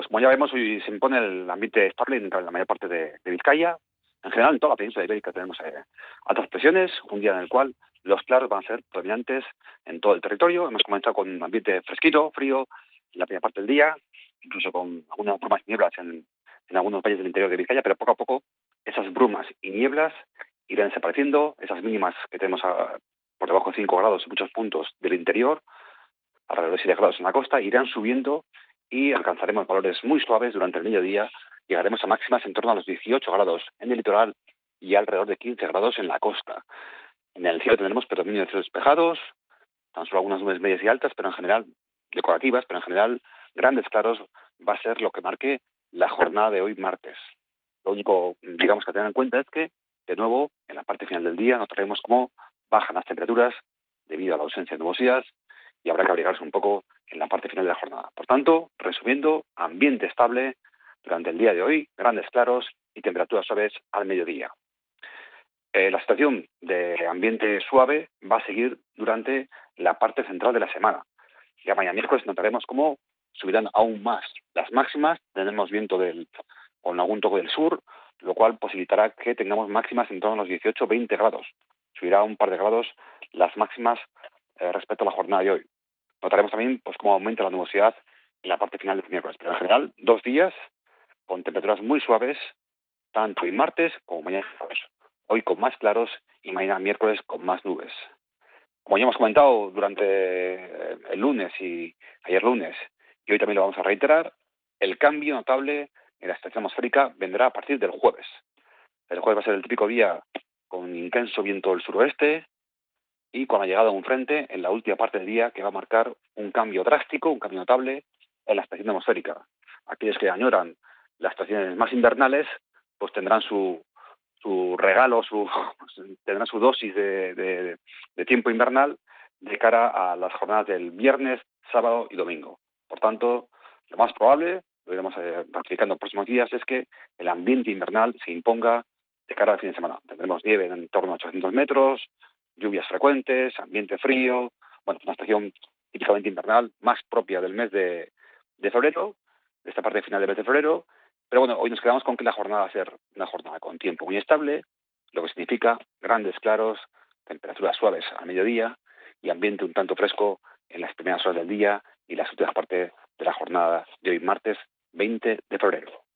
Pues como ya vemos, hoy se impone el ambiente estable en la mayor parte de, Vizcaya. En general, en toda la península ibérica tenemos eh, altas presiones, un día en el cual los claros van a ser predominantes en todo el territorio. Hemos comenzado con un ambiente fresquito, frío, en la primera parte del día, incluso con algunas brumas y nieblas en, en algunos valles del interior de Vizcaya, pero poco a poco esas brumas y nieblas irán desapareciendo, esas mínimas que tenemos por debajo de 5 grados en muchos puntos del interior, alrededor de 7 grados en la costa, irán subiendo y alcanzaremos valores muy suaves durante el mediodía. Llegaremos a máximas en torno a los 18 grados en el litoral y alrededor de 15 grados en la costa. En el cielo tendremos predominio de cielos despejados, tan solo algunas nubes medias y altas, pero en general decorativas, pero en general grandes claros va a ser lo que marque la jornada de hoy martes. Lo único, digamos, que tener en cuenta es que, de nuevo, en la parte final del día notaremos cómo bajan las temperaturas debido a la ausencia de nubosidades y habrá que abrigarse un poco en la parte final de la jornada. Por tanto, resumiendo, ambiente estable durante el día de hoy, grandes claros y temperaturas suaves al mediodía. Eh, la situación de ambiente suave va a seguir durante la parte central de la semana. Ya mañana miércoles notaremos cómo subirán aún más las máximas, tendremos viento del, con algún toque del sur, lo cual posibilitará que tengamos máximas en torno a los 18-20 grados. Subirá un par de grados las máximas eh, respecto a la jornada de hoy. Notaremos también pues cómo aumenta la nubosidad en la parte final del miércoles. Pero en general, dos días con temperaturas muy suaves, tanto hoy martes como mañana Hoy con más claros y mañana miércoles con más nubes. Como ya hemos comentado durante eh, el lunes y ayer lunes, y hoy también lo vamos a reiterar, el cambio notable en la estación atmosférica vendrá a partir del jueves. El jueves va a ser el típico día con intenso viento del suroeste, y con la llegada de un frente en la última parte del día que va a marcar un cambio drástico, un cambio notable en la estación atmosférica. Aquellos que añoran las estaciones más invernales, pues tendrán su, su regalo, su, tendrán su dosis de, tiempo invernal de cara a las jornadas del viernes, sábado y domingo. Por tanto, lo más probable, lo iremos eh, ratificando en los próximos días, es que el ambiente invernal se imponga de cara al fin de semana. Tendremos nieve en torno a 800 metros, lluvias frecuentes, ambiente frío, bueno, una estación típicamente invernal, más propia del mes de, febrero, de esta parte final del mes de febrero, pero bueno, hoy nos quedamos con que la jornada va a ser una jornada con tiempo muy estable, lo que significa grandes claros, temperaturas suaves al mediodía y ambiente un tanto fresco en las primeras horas del día y las últimas partes de la jornada de hoy martes 20 de febrero.